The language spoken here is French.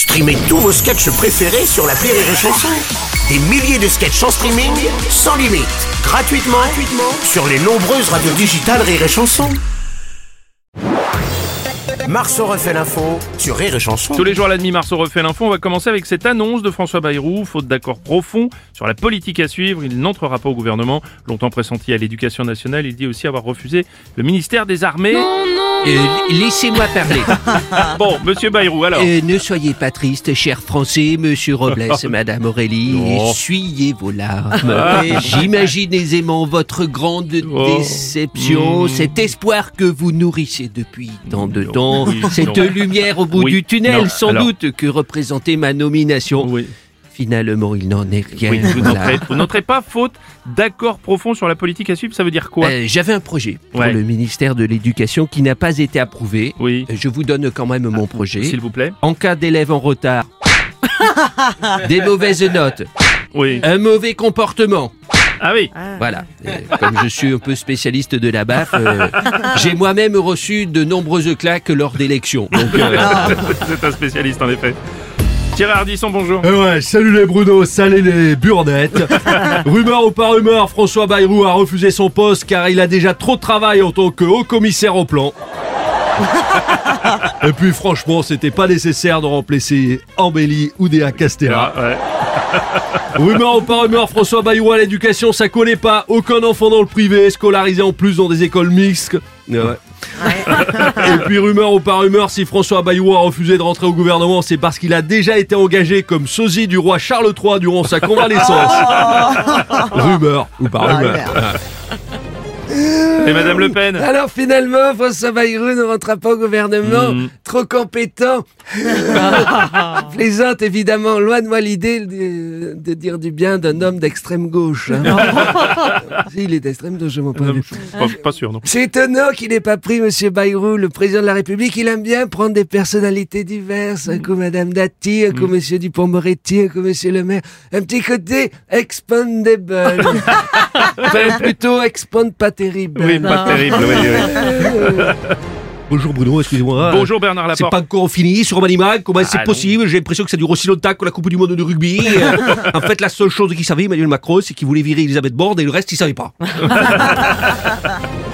Streamez tous vos sketchs préférés sur la Rire et Chanson. Des milliers de sketchs en streaming, sans limite, gratuitement, gratuitement sur les nombreuses radios digitales Rire et Chanson. Marceau refait l'info sur Rire et Chanson. Tous les jours à la demi, Marceau refait l'info. On va commencer avec cette annonce de François Bayrou. Faute d'accord profond sur la politique à suivre, il n'entrera pas au gouvernement. Longtemps pressenti à l'éducation nationale, il dit aussi avoir refusé le ministère des Armées. Euh, Laissez-moi parler. Bon, monsieur Bayrou, alors. Euh, ne soyez pas triste, cher Français, monsieur Robles, madame Aurélie. Non. Essuyez vos larmes. J'imagine aisément votre grande Oh. déception, Mm. cet espoir que vous nourrissez depuis tant de Non. temps, Oui, cette non. lumière au bout Oui, du tunnel, non, sans alors. doute, que représentait ma nomination. Oui, Finalement, il n'en est rien. oui, vous Voilà. n'entrez- vous n'entrez pas faute d'accord profond sur la politique à suivre, ça veut dire quoi? Euh, J'avais un projet pour Ouais. le ministère de l'Éducation qui n'a pas été approuvé. Oui, Euh, Je vous donne quand même mon projet. s'il vous plaît. En cas d'élève en retard, des mauvaises notes, Oui. un mauvais comportement. Ah oui. Voilà. Euh, comme je suis un peu spécialiste de la baffe, euh, j'ai moi-même reçu de nombreuses claques lors d'élections. Donc, euh, C'est un spécialiste en effet. Thierry Ardisson, bonjour. Eh ouais, salut les Bruno, salut les burnettes. rumeur ou pas rumeur, François Bayrou a refusé son poste car il a déjà trop de travail en tant que haut commissaire au plan. Et puis franchement, c'était pas nécessaire de remplacer Ambelli ou Déa Castella. Ah, ouais. Rumeur ou pas rumeur, François Bayrou à l'éducation, ça collait pas. Aucun enfant dans le privé, scolarisé en plus dans des écoles mixtes. Ouais. Et puis rumeur ou pas rumeur, si François Bayrou a refusé de rentrer au gouvernement, c'est parce qu'il a déjà été engagé comme sosie du roi Charles III durant sa convalescence. rumeur ou pas rumeur. Et Madame Le Pen Alors finalement, François Bayrou ne rentrera pas au gouvernement. Mhm. Trop compétent. Plaisante évidemment. Loin de moi l'idée de, de dire du bien d'un homme d'extrême gauche. hein. si, il est d'extrême gauche, je m'en parle. pas, pas sûr, non. C'est étonnant qu'il n'ait pas pris Monsieur Bayrou, le président de la République. Il aime bien prendre des personnalités diverses. Un coup Madame Dati, un coup Monsieur Dupont-Moretti, un coup Monsieur le maire. Un petit côté expandable. enfin, plutôt expand pas terrible. Pas terrible. oui, oui. Bonjour Bruno, excusez-moi. Bonjour Bernard C'est Laporte. pas encore fini sur Manimal, comment Ah, c'est non. possible J'ai l'impression que ça dure aussi longtemps que la Coupe du Monde de rugby. En fait, la seule chose qu'il savait, Emmanuel Macron, c'est qu'il voulait virer Elisabeth Borne et le reste, il savait pas.